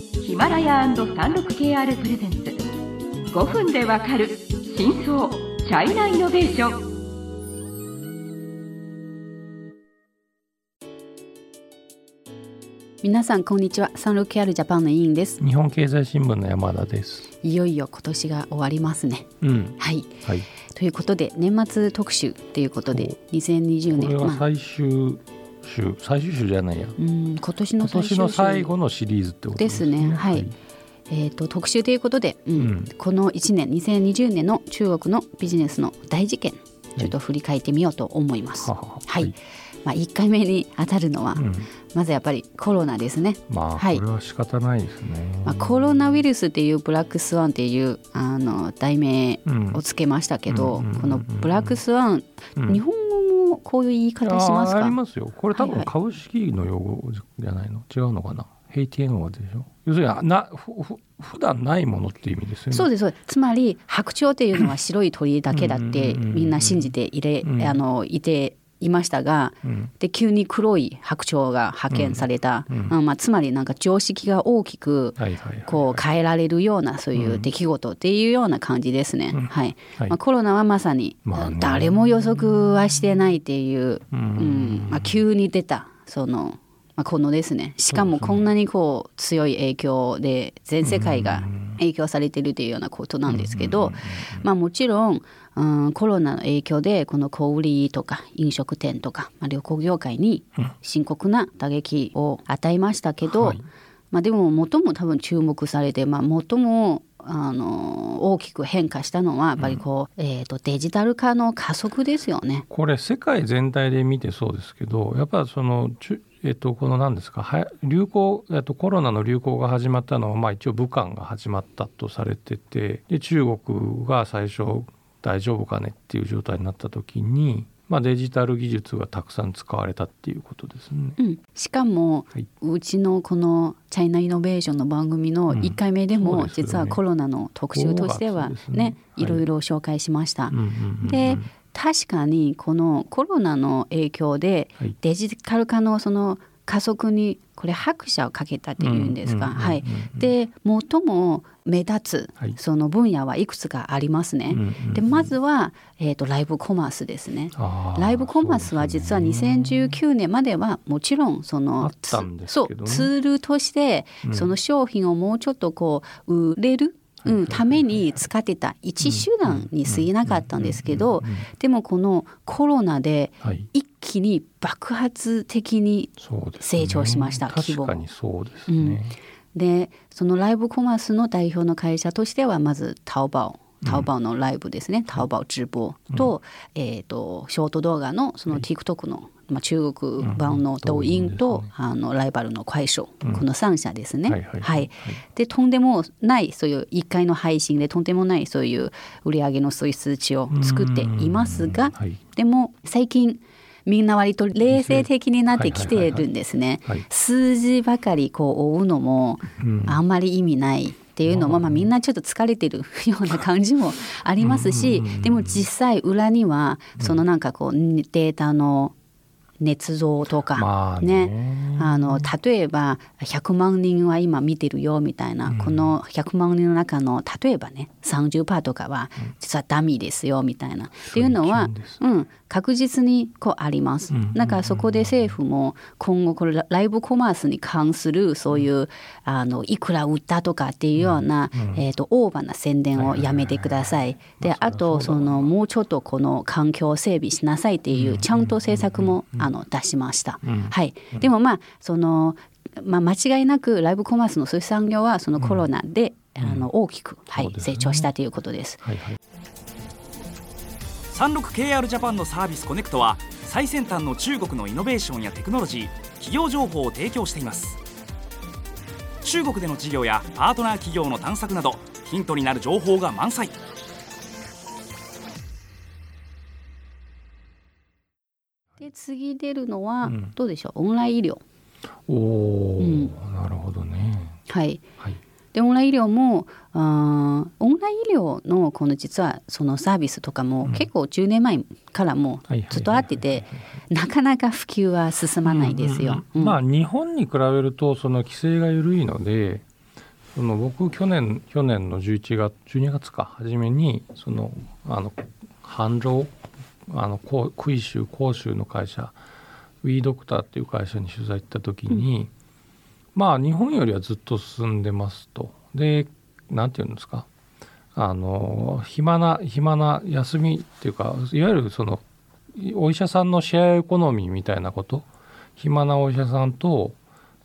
ヒマラヤ &36KR プレゼンツ。5分でわかる真相チャイナイノベーション。皆さんこんにちは。サンロキアルジャパンの委員です。日本経済新聞の山田です。いよいよ今年が終わりますね。うん。はい。はい。ということで年末特集ということで2020これ年まあ。は最終週最終週じゃないや。うん今年の最の最後のシリーズってことですね。ですね。はい。えー、と特集ということで、うん。うん。この1年2020年の中国のビジネスの大事件ちょっと振り返ってみようと思います。ははは。はい、まあ、1回目に当たるのは、うん。まずやっぱりコロナですね。まあ、はい。これは仕方ないですね、まあ、コロナウイルスっていうブラックスワンっていうあの題名うん。をつけましたけど、このブラックスワン、うん。日本こういう言い方しますか？ありますよ。これ多分株式の用語じゃないの、違うのかな？ヘイティエンゴでしょ？要するになふふ普段ないものっていう意味ですよね。そうですそうです。つまり白鳥っていうのは白い鳥だけだってみんな信じていれ、うん。あのいていましたが、うん。で急に黒い白鳥が発見された、うん。うん。まあ、つまりなんか常識が大きくこう変えられるようなそういう出来事っていうような感じですね。うん。はい。はい。まあ、コロナはまさに誰も予測はしてないっていう、ううん。んまあ、急に出たその、まあ、このですね。しかもこんなにこう強い影響で全世界が影響されてるというようなことなんですけど、まあ、もちろん、うん、コロナの影響でこの小売りとか飲食店とか、まあ、旅行業界に深刻な打撃を与えましたけど、はいまあ、でも最も多分注目されて、まあ、最もあの大きく変化したのはやっぱりこう、えー、とデジタル化の加速ですよね。これ世界全体で見てそうですけどやっぱそのちゅえっとこの何ですかは流行えっとコロナの流行が始まったのはまあ一応武漢が始まったとされててで中国が最初大丈夫かねっていう状態になった時に、まあ、デジタル技術がたくさん使われたっていうことですね。うん、しかも、はい。うちのこの「チャイナイノベーション」の番組の1回目でうんも、実はコロナの特集としては5月ですね。ねはい。いろいろ紹介しました。で確かにこのコロナの影響ではい。デジタル化のその加速にこれ拍車をかけたっていうんですか、うんうんうんうんはい、で最も目立つはい。その分野はいくつかありますね。うんうんうんでまずは、えー、とライブコマースですね。ライブコマースは実はそうですね。2019年まではもちろんそあのったんですそうツールとしてうん。その商品をもうちょっとこう売れる、うん、ために使ってた一手段に過ぎなかったんですけどでもこのコロナではい。一気に爆発的に成長しました規模確かにそうですね。でそのライブコマースの代表の会社としてはまずタオバオタオバオのライブですね、タオバオ直播と,、えー、とショート動画のその TikTok の、まあ、中国版の抖音と、うんうんあのライバルの快手、うんこの3社ですね。はいはいはいでとんでもないそういう1回の配信でとんでもないそういう売り上げのそういう数値を作っていますが、うん。はい。でも最近みんな割と冷静的になってきてるんですね。数字ばかりこう追うのもうん。あんまり意味ないっていうのも、まあ、みんなちょっと疲れてるような感じもありますしでも実際裏にはそのなんかこうデータの捏造とか、まあね。あの例えば100万人は今見てるよみたいな、この100万人の中の例えばね30%とかは実はダミーですよみたいな、っていうのはうん、確実にこうあります。うん。だからそこで政府も今後これラライブコマースに関するそういうあのいくら売ったとかっていうような、えー、とオーバーな宣伝をやめてください。であとそのもうちょっとこの環境を整備しなさいっていうちゃんと政策もあの出しました。はい、でもまあそのまあ、間違いなくライブコマースのそういう産業はそのコロナで、あの大きく、はいね。成長したということです。はいはい。36KR ジャパンのサービスコネクトは最先端の中国のイノベーションやテクノロジー企業情報を提供しています。中国での事業やパートナー企業の探索などヒントになる情報が満載次出るのは、うん。どうでしょう？オンライン医療。おお、うん。なるほどね。はい、はい。でオンライン医療もあーオンライン医療のこの実はそのサービスとかもうん。結構10年前からもずっとあっててなかなか普及は進まないですよ。まあ日本に比べるとその規制が緩いのでその僕去年去年の11月12月か初めにそのあの繁盛あの杭州杭州の会社ウィードクターっていう会社に取材行った時に、うん、まあ日本よりはずっと進んでますと。で何て言うんですか？あの暇な暇な休みっていうかいわゆるそのお医者さんのシェアエコノミーみたいなこと暇なお医者さんと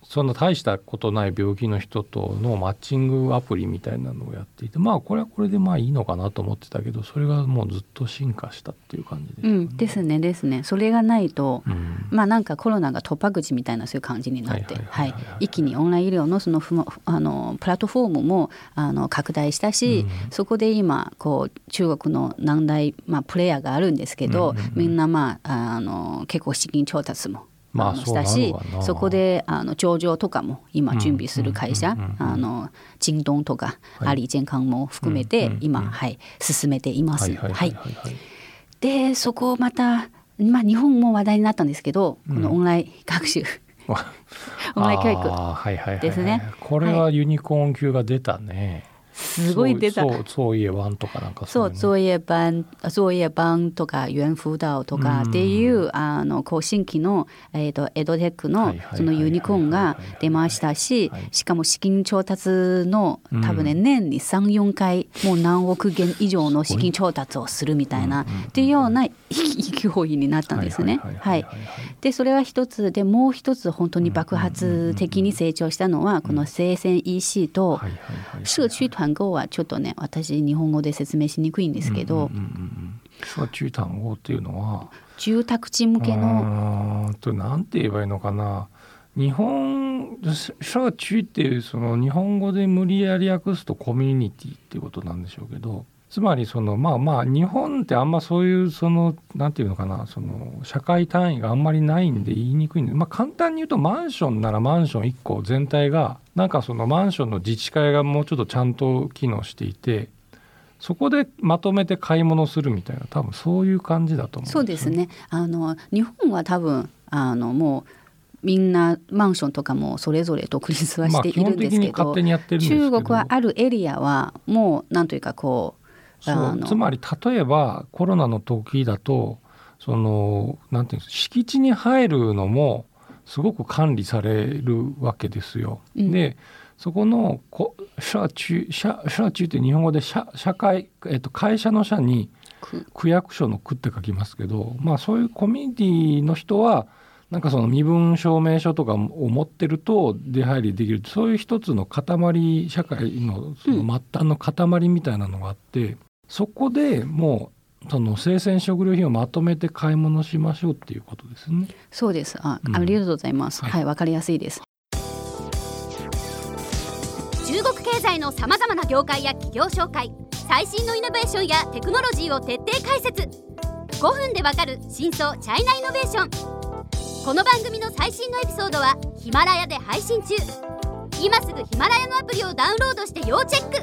そんな大したことない病気の人とのマッチングアプリみたいなのをやっていてまあこれはこれでまあいいのかなと思ってたけどそれがもうずっと進化したっていう感じですね。うん、ですねですね。それがないと、うん、まあなんかコロナが突破口みたいなそういう感じになって一気にオンライン医療のそのあのプラットフォームもあの拡大したし、うん、そこで今こう中国の難題、まあ、プレイヤーがあるんですけど、みんなまああの結構資金調達もまあ、したしそこであの上場とかも今準備する会社、あの京東とか、はい、アリ健康も含めて今、はい、進めています。はい、でそこまた、まあ、日本も話題になったんですけど、このオンライン学習。オンライン教育ですね。これはユニコーン級が出たね。すごい出た。そうそういえばんとかなんかそう、そういえばん、そういえばんとか、ユンフダオとかっていう、あの、こう新規の、えっ、ー、と、エドテックの、そのユニコーンが出ましたし、しかも資金調達の、多分ね、年に3、4回、もう何億元以上の資金調達をするみたいな、っていうような勢いになったんですね。はい。で、それは一つで、もう一つ本当に爆発的に成長したのは、この生鮮 EC と、社区团単語はちょっとね私日本語で説明しにくいんですけど、社中単語っていうのは住宅地向けのとなんて言えばいいのかな日本社中っていうその日本語で無理やり訳すとコミュニティっていうことなんでしょうけどつまりそのまあまあ日本ってあんまそういうそのなんていうのかなその社会単位があんまりないんで言いにくいんで、まあ、簡単に言うとマンションならマンション1個全体がなんかそのマンションの自治会がもうちょっとちゃんと機能していてそこでまとめて買い物するみたいな多分そういう感じだと思う、ね、そうですね。あの日本は多分あのもうみんなマンションとかもそれぞれ独立はしているんですけど,、中国はあるエリアはもうなんというかこうそうつまり例えばコロナの時だとそのなんていうんです敷地に入るのもすごく管理されるわけですよ。うん、でそこのこ社中社社中って日本語で社社会、えっと、会社の社に区役所の区って書きますけど、まあ、そういうコミュニティの人はなんかその身分証明書とかを持ってると出入りできるそういう一つの塊社会のその末端の塊みたいなのがあって、そこでもうその生鮮食料品をまとめて買い物しましょうっていうことですね。そうです。あ、うん、ありがとうございます。はい、わ、はい、かりやすいです。中国経済のさまざまな業界や企業紹介、最新のイノベーションやテクノロジーを徹底解説。5分でわかる真相チャイナイノベーション。この番組の最新のエピソードはヒマラヤで配信中。今すぐヒマラヤのアプリをダウンロードして要チェック。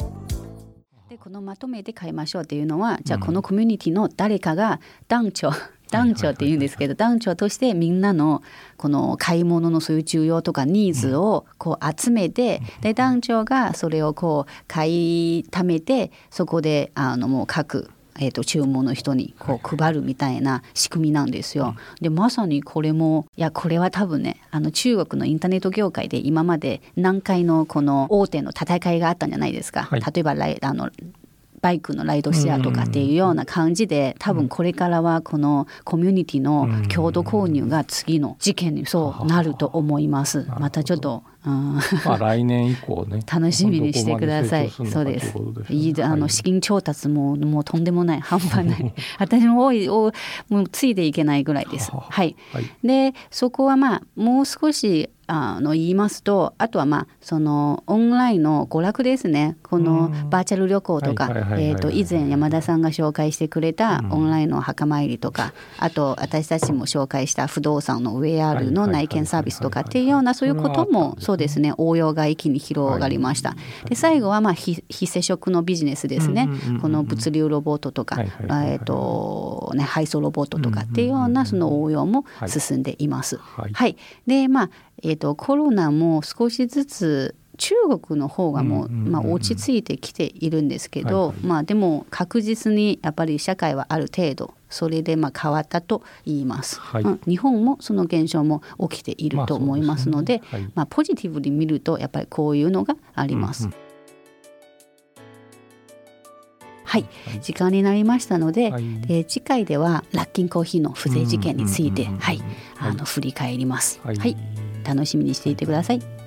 でこのまとめて買いましょうっていうのはじゃあこのコミュニティの誰かが団長、団長って言うんですけど団長としてみんなのこの買い物のそういう需要とかニーズをこう集めてで団長がそれをこう買いためてそこであのもう各えーと、注文の人にこう配るみたいな仕組みなんですよ。でまさにこれもいやこれは多分ねあの中国のインターネット業界で今まで何回のこの大手の戦いがあったんじゃないですか。はい、例えばあのバイクのライドシェアとかっていうような感じで、多分これからはこのコミュニティの共同購入が次の事件にそうなると思います。またちょっとまあ来年以降ね 楽しみにしてください。そうです。いいあの資金調達ももうとんでもない 半端ない。私も多いおもうついていけないぐらいです。はい。はい、でそこはまあもう少しあの言いますとあとはまあそのオンラインの娯楽ですね。このバーチャル旅行とか以前山田さんが紹介してくれたオンラインの墓参りとかあと私たちも紹介した不動産の VR の内見サービスとかっていうようなそういうこともそうですね応用が一気に広がりました。で最後はまあ非接触のビジネスですね。この物流ロボットとかえっとね配送ロボットとかっていうようなその応用も進んでいます。はい、でまあえーと、コロナも少しずつ中国の方がもう、まあ、落ち着いてきているんですけど、はいはい。まあでも確実にやっぱり社会はある程度それでまあ変わったと言います、はい。うん。日本もその現象も起きていると思いますので,、まあですね。はい。まあ、ポジティブに見るとやっぱりこういうのがあります。うんうん。はい、時間になりましたので、はい。えー次回ではラッキンコーヒーの不正事件について、はい、はい。あの振り返ります。はい。はい、楽しみにしていてください。